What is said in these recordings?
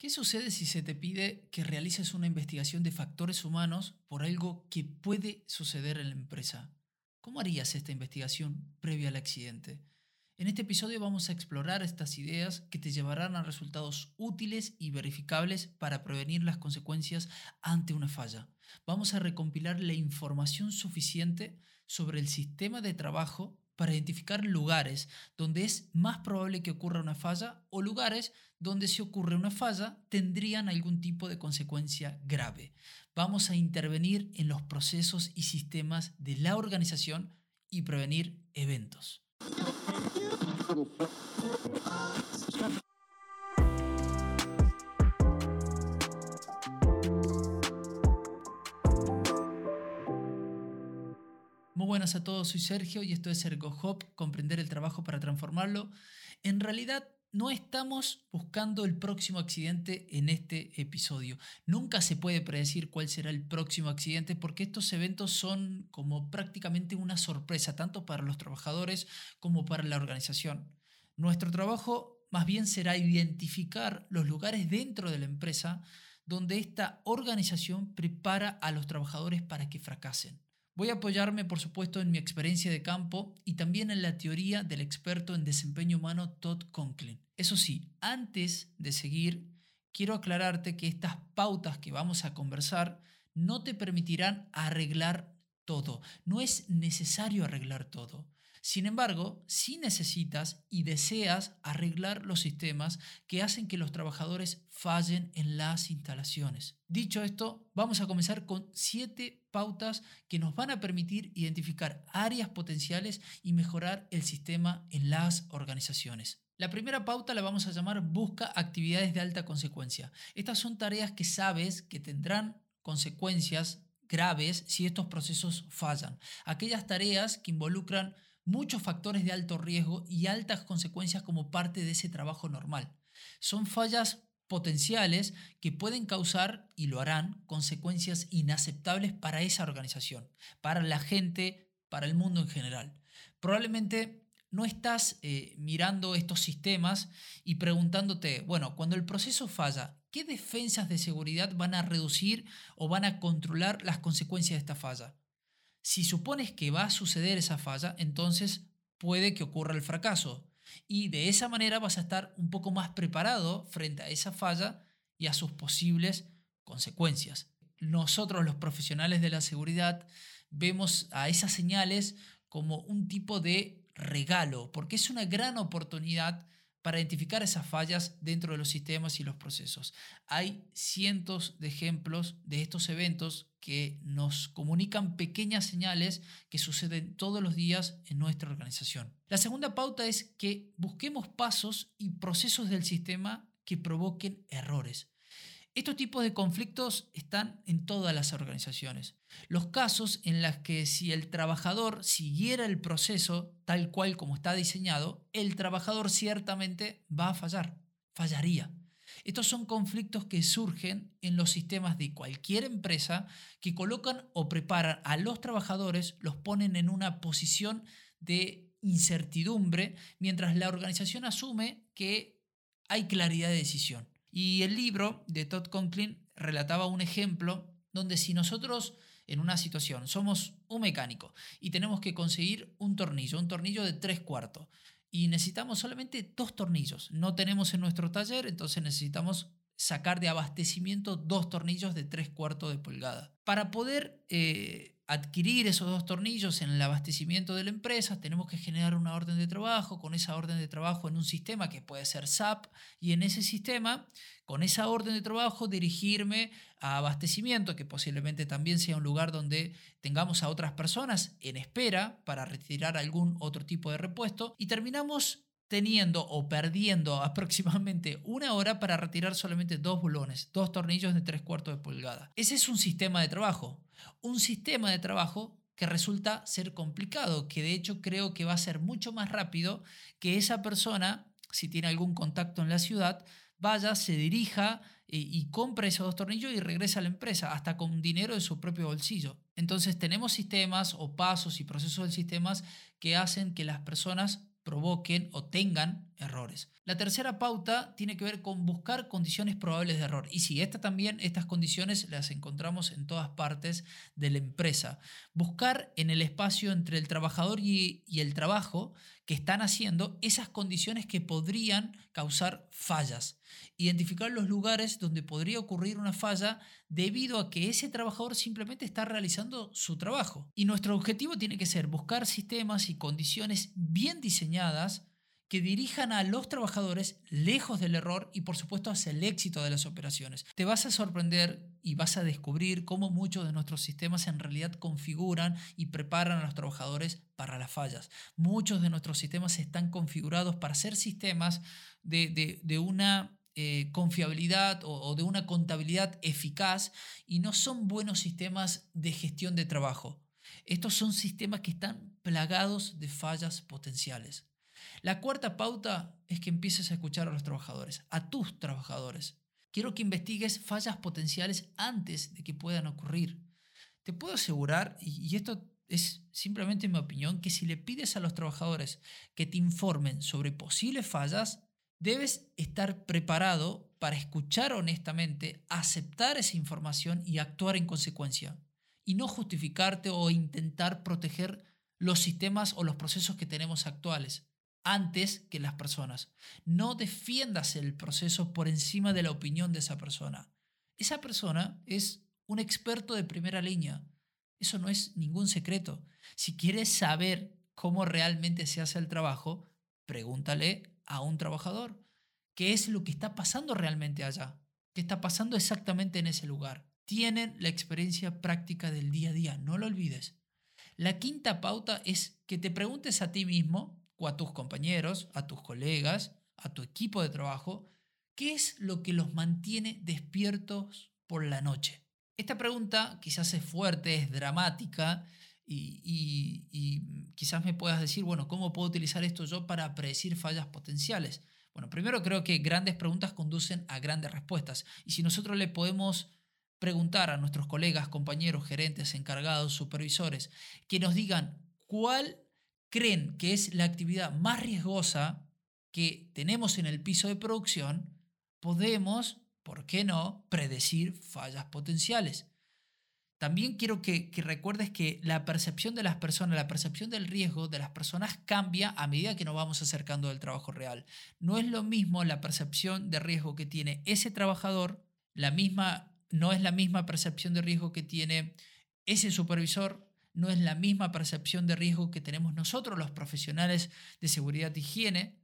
¿Qué sucede si se te pide que realices una investigación de factores humanos por algo que puede suceder en la empresa? ¿Cómo harías esta investigación previa al accidente? En este episodio vamos a explorar estas ideas que te llevarán a resultados útiles y verificables para prevenir las consecuencias ante una falla. Vamos a recompilar la información suficiente sobre el sistema de trabajo para identificar lugares donde es más probable que ocurra una falla o lugares donde si ocurre una falla tendrían algún tipo de consecuencia grave. Vamos a intervenir en los procesos y sistemas de la organización y prevenir eventos. Buenas a todos, soy Sergio y esto es ErgoHop, comprender el trabajo para transformarlo. En realidad no estamos buscando el próximo accidente en este episodio. Nunca se puede predecir cuál será el próximo accidente porque estos eventos son como prácticamente una sorpresa tanto para los trabajadores como para la organización. Nuestro trabajo más bien será identificar los lugares dentro de la empresa donde esta organización prepara a los trabajadores para que fracasen. Voy a apoyarme, por supuesto, en mi experiencia de campo y también en la teoría del experto en desempeño humano Todd Conklin. Eso sí, antes de seguir, quiero aclararte que estas pautas que vamos a conversar no te permitirán arreglar todo. No es necesario arreglar todo. Sin embargo, sí necesitas y deseas arreglar los sistemas que hacen que los trabajadores fallen en las instalaciones. Dicho esto, vamos a comenzar con siete pautas que nos van a permitir identificar áreas potenciales y mejorar el sistema en las organizaciones. La primera pauta la vamos a llamar busca actividades de alta consecuencia. Estas son tareas que sabes que tendrán consecuencias graves si estos procesos fallan. Aquellas tareas que involucran muchos factores de alto riesgo y altas consecuencias como parte de ese trabajo normal. Son fallas potenciales que pueden causar, y lo harán, consecuencias inaceptables para esa organización, para la gente, para el mundo en general. Probablemente no estás eh, mirando estos sistemas y preguntándote, bueno, cuando el proceso falla, ¿qué defensas de seguridad van a reducir o van a controlar las consecuencias de esta falla? Si supones que va a suceder esa falla, entonces puede que ocurra el fracaso. Y de esa manera vas a estar un poco más preparado frente a esa falla y a sus posibles consecuencias. Nosotros los profesionales de la seguridad vemos a esas señales como un tipo de regalo, porque es una gran oportunidad para identificar esas fallas dentro de los sistemas y los procesos. Hay cientos de ejemplos de estos eventos que nos comunican pequeñas señales que suceden todos los días en nuestra organización. La segunda pauta es que busquemos pasos y procesos del sistema que provoquen errores. Estos tipos de conflictos están en todas las organizaciones. Los casos en los que si el trabajador siguiera el proceso tal cual como está diseñado, el trabajador ciertamente va a fallar, fallaría. Estos son conflictos que surgen en los sistemas de cualquier empresa que colocan o preparan a los trabajadores, los ponen en una posición de incertidumbre mientras la organización asume que hay claridad de decisión. Y el libro de Todd Conklin relataba un ejemplo donde si nosotros en una situación somos un mecánico y tenemos que conseguir un tornillo, un tornillo de tres cuartos, y necesitamos solamente dos tornillos, no tenemos en nuestro taller, entonces necesitamos sacar de abastecimiento dos tornillos de tres cuartos de pulgada. Para poder eh, adquirir esos dos tornillos en el abastecimiento de la empresa, tenemos que generar una orden de trabajo, con esa orden de trabajo en un sistema que puede ser SAP, y en ese sistema, con esa orden de trabajo, dirigirme a abastecimiento, que posiblemente también sea un lugar donde tengamos a otras personas en espera para retirar algún otro tipo de repuesto, y terminamos teniendo o perdiendo aproximadamente una hora para retirar solamente dos bulones, dos tornillos de tres cuartos de pulgada. Ese es un sistema de trabajo un sistema de trabajo que resulta ser complicado, que de hecho creo que va a ser mucho más rápido que esa persona, si tiene algún contacto en la ciudad, vaya, se dirija eh, y, compre esos dos tornillos y regrese a la empresa, hasta con dinero de su propio bolsillo. Entonces tenemos sistemas o pasos y procesos de sistemas que hacen que las personas provoquen o tengan errores. La tercera pauta tiene que ver con buscar condiciones probables de error. Y sí, esta también, estas condiciones las encontramos en todas partes de la empresa. Buscar en el espacio entre el trabajador y, y el trabajo que están haciendo esas condiciones que podrían causar fallas. Identificar los lugares donde podría ocurrir una falla debido a que ese trabajador simplemente está realizando su trabajo. Y nuestro objetivo tiene que ser buscar sistemas y condiciones bien diseñadas que dirijan a los trabajadores lejos del error y por supuesto hacia el éxito de las operaciones. Te vas a sorprender y vas a descubrir cómo muchos de nuestros sistemas en realidad configuran y preparan a los trabajadores para las fallas. Muchos de nuestros sistemas están configurados para ser sistemas de, una eh, confiabilidad o, o de una contabilidad eficaz y no son buenos sistemas de gestión de trabajo. Estos son sistemas que están plagados de fallas potenciales. La cuarta pauta es que empieces a escuchar a los trabajadores, a tus trabajadores. Quiero que investigues fallas potenciales antes de que puedan ocurrir. Te puedo asegurar, y esto es simplemente mi opinión, que si le pides a los trabajadores que te informen sobre posibles fallas, debes estar preparado para escuchar honestamente, aceptar esa información y actuar en consecuencia, y no justificarte o intentar proteger los sistemas o los procesos que tenemos actuales antes que las personas. No defiendas el proceso por encima de la opinión de esa persona. Esa persona es un experto de primera línea. Eso no es ningún secreto. Si quieres saber cómo realmente se hace el trabajo, pregúntale a un trabajador qué es lo que está pasando realmente allá, qué está pasando exactamente en ese lugar. Tienen la experiencia práctica del día a día, no lo olvides. La quinta pauta es que te preguntes a ti mismo a tus compañeros, a tus colegas, a tu equipo de trabajo, ¿qué es lo que los mantiene despiertos por la noche? Esta pregunta quizás es fuerte, es dramática y, quizás me puedas decir, bueno, ¿cómo puedo utilizar esto yo para predecir fallas potenciales? Bueno, primero creo que grandes preguntas conducen a grandes respuestas y si nosotros le podemos preguntar a nuestros colegas, compañeros, gerentes, encargados, supervisores, que nos digan cuál creen que es la actividad más riesgosa que tenemos en el piso de producción, podemos, ¿por qué no?, predecir fallas potenciales. También quiero que, recuerdes que la percepción de las personas, la percepción del riesgo de las personas cambia a medida que nos vamos acercando del trabajo real. No es lo mismo la percepción de riesgo que tiene ese trabajador, la misma, no es la misma percepción de riesgo que tiene ese supervisor, no es la misma percepción de riesgo que tenemos nosotros, los profesionales de seguridad y higiene.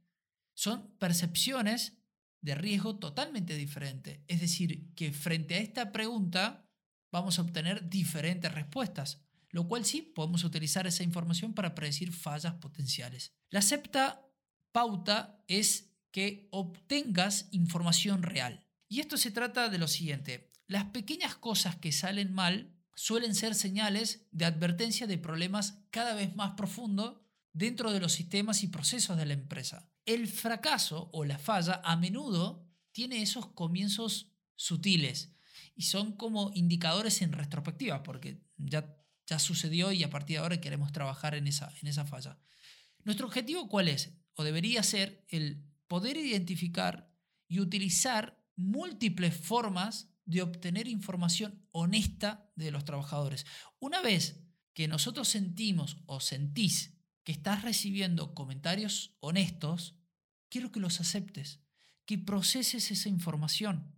Son percepciones de riesgo totalmente diferentes. Es decir, que frente a esta pregunta vamos a obtener diferentes respuestas, lo cual sí podemos utilizar esa información para predecir fallas potenciales. La sexta pauta es que obtengas información real. Y esto se trata de lo siguiente, las pequeñas cosas que salen mal suelen ser señales de advertencia de problemas cada vez más profundos dentro de los sistemas y procesos de la empresa. El fracaso o la falla a menudo tiene esos comienzos sutiles y son como indicadores en retrospectiva, porque ya, ya sucedió y a partir de ahora queremos trabajar en esa, en esa falla. Nuestro objetivo cuál es? O debería ser el poder identificar y utilizar múltiples formas de obtener información honesta de los trabajadores. Una vez que nosotros sentimos o sentís que estás recibiendo comentarios honestos, quiero que los aceptes, que proceses esa información,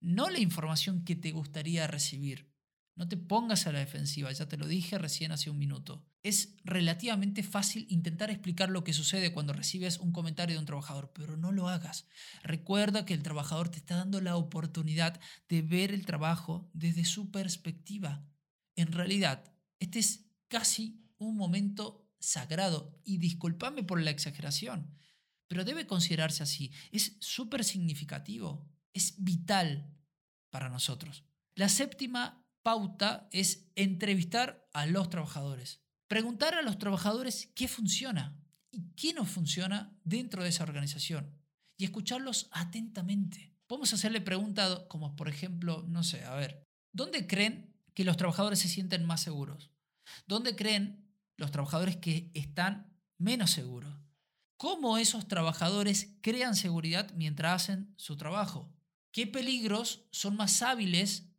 no la información que te gustaría recibir. No te pongas a la defensiva, ya te lo dije recién hace un minuto. Es relativamente fácil intentar explicar lo que sucede cuando recibes un comentario de un trabajador, pero no lo hagas. Recuerda que el trabajador te está dando la oportunidad de ver el trabajo desde su perspectiva. En realidad, este es casi un momento sagrado y discúlpame por la exageración, pero debe considerarse así. Es súper significativo, es vital para nosotros. La séptima pauta es entrevistar a los trabajadores. Preguntar a los trabajadores qué funciona y qué no funciona dentro de esa organización y escucharlos atentamente. Podemos hacerle preguntas como, por ejemplo, no sé, a ver, ¿dónde creen que los trabajadores se sienten más seguros? ¿Dónde creen los trabajadores que están menos seguros? cómo esos trabajadores crean seguridad mientras hacen su trabajo. ¿Qué peligros son más hábiles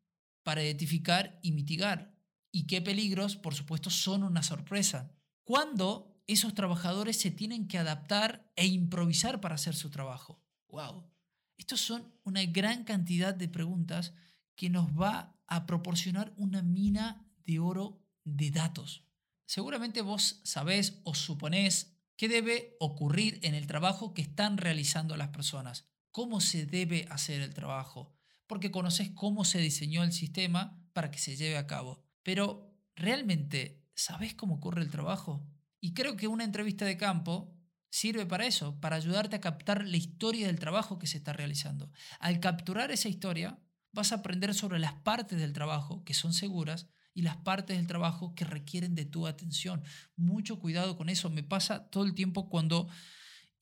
para identificar y mitigar? ¿Y qué peligros, por supuesto, son una sorpresa? ¿Cuándo esos trabajadores se tienen que adaptar e improvisar para hacer su trabajo? ¡Wow! Estos son una gran cantidad de preguntas que nos va a proporcionar una mina de oro de datos. Seguramente vos sabés o suponés qué debe ocurrir en el trabajo que están realizando las personas cómo se debe hacer el trabajo, porque conoces cómo se diseñó el sistema para que se lleve a cabo. Pero, ¿realmente sabes cómo ocurre el trabajo? Y creo que una entrevista de campo sirve para eso, para ayudarte a captar la historia del trabajo que se está realizando. Al capturar esa historia, vas a aprender sobre las partes del trabajo que son seguras y las partes del trabajo que requieren de tu atención. Mucho cuidado con eso. Me pasa todo el tiempo cuando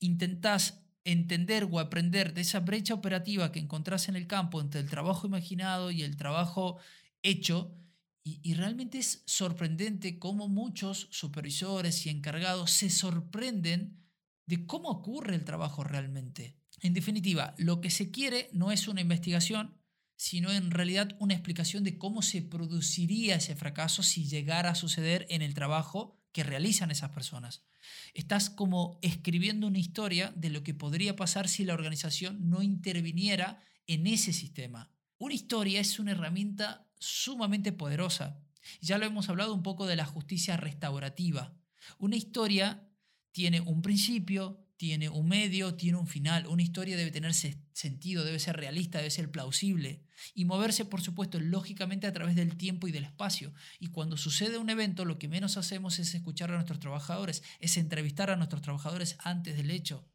intentas entender o aprender de esa brecha operativa que encontrás en el campo entre el trabajo imaginado y el trabajo hecho. Y, realmente es sorprendente cómo muchos supervisores y encargados se sorprenden de cómo ocurre el trabajo realmente. En definitiva, lo que se quiere no es una investigación, sino en realidad una explicación de cómo se produciría ese fracaso si llegara a suceder en el trabajo que realizan esas personas. Estás como escribiendo una historia de lo que podría pasar si la organización no interviniera en ese sistema. Una historia es una herramienta sumamente poderosa. Ya lo hemos hablado un poco de la justicia restaurativa. Una historia tiene un principio, tiene un medio, tiene un final. Una historia debe tener sentido, debe ser realista, debe ser plausible y moverse, por supuesto, lógicamente a través del tiempo y del espacio. Y cuando sucede un evento, lo que menos hacemos es escuchar a nuestros trabajadores, es entrevistar a nuestros trabajadores antes del hecho,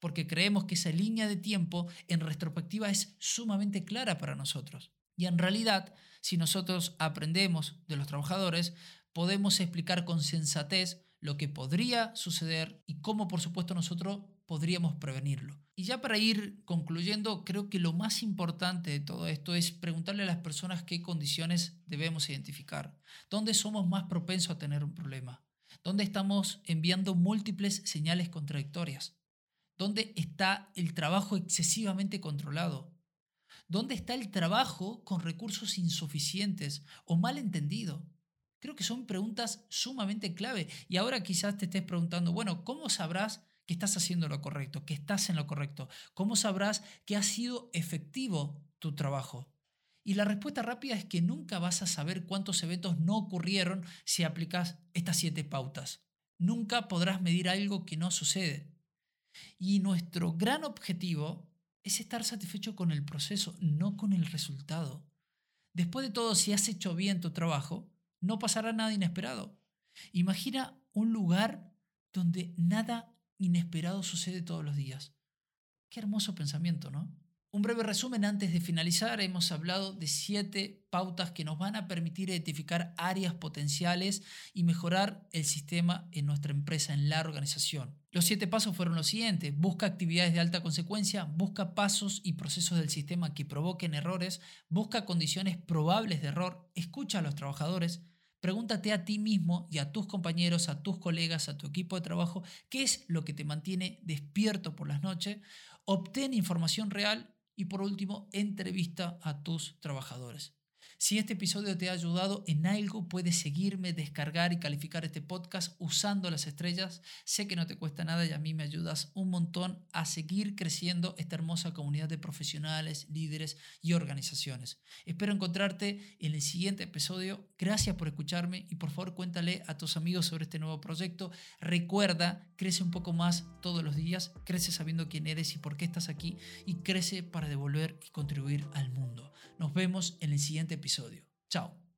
porque creemos que esa línea de tiempo en retrospectiva es sumamente clara para nosotros. Y en realidad, si nosotros aprendemos de los trabajadores, podemos explicar con sensatez lo que podría suceder y cómo por supuesto nosotros podríamos prevenirlo. Y ya para ir concluyendo, creo que lo más importante de todo esto es preguntarle a las personas qué condiciones debemos identificar, dónde somos más propensos a tener un problema, dónde estamos enviando múltiples señales contradictorias, dónde está el trabajo excesivamente controlado, dónde está el trabajo con recursos insuficientes o mal entendido, Creo que son preguntas sumamente clave. Y ahora quizás te estés preguntando, bueno, ¿cómo sabrás que estás haciendo lo correcto, que estás en lo correcto? ¿Cómo sabrás que ha sido efectivo tu trabajo? Y la respuesta rápida es que nunca vas a saber cuántos eventos no ocurrieron si aplicas estas siete pautas. Nunca podrás medir algo que no sucede. Y nuestro gran objetivo es estar satisfecho con el proceso, no con el resultado. Después de todo, si has hecho bien tu trabajo, no pasará nada inesperado. Imagina un lugar donde nada inesperado sucede todos los días. Qué hermoso pensamiento, ¿no? Un breve resumen antes de finalizar. Hemos hablado de siete pautas que nos van a permitir identificar áreas potenciales y mejorar el sistema en nuestra empresa, en la organización. Los siete pasos fueron los siguientes. Busca actividades de alta consecuencia, busca pasos y procesos del sistema que provoquen errores, busca condiciones probables de error, escucha a los trabajadores, Pregúntate a ti mismo y a tus compañeros, a tus colegas, a tu equipo de trabajo, qué es lo que te mantiene despierto por las noches. Obtén información real y por último, entrevista a tus trabajadores. Si este episodio te ha ayudado en algo, puedes seguirme, descargar y calificar este podcast usando las estrellas. Sé que no te cuesta nada y a mí me ayudas un montón a seguir creciendo esta hermosa comunidad de profesionales, líderes y organizaciones. Espero encontrarte en el siguiente episodio. Gracias por escucharme y por favor cuéntale a tus amigos sobre este nuevo proyecto. Recuerda, crece un poco más todos los días, crece sabiendo quién eres y por qué estás aquí y crece para devolver y contribuir al mundo. Nos vemos en el siguiente episodio. Chao.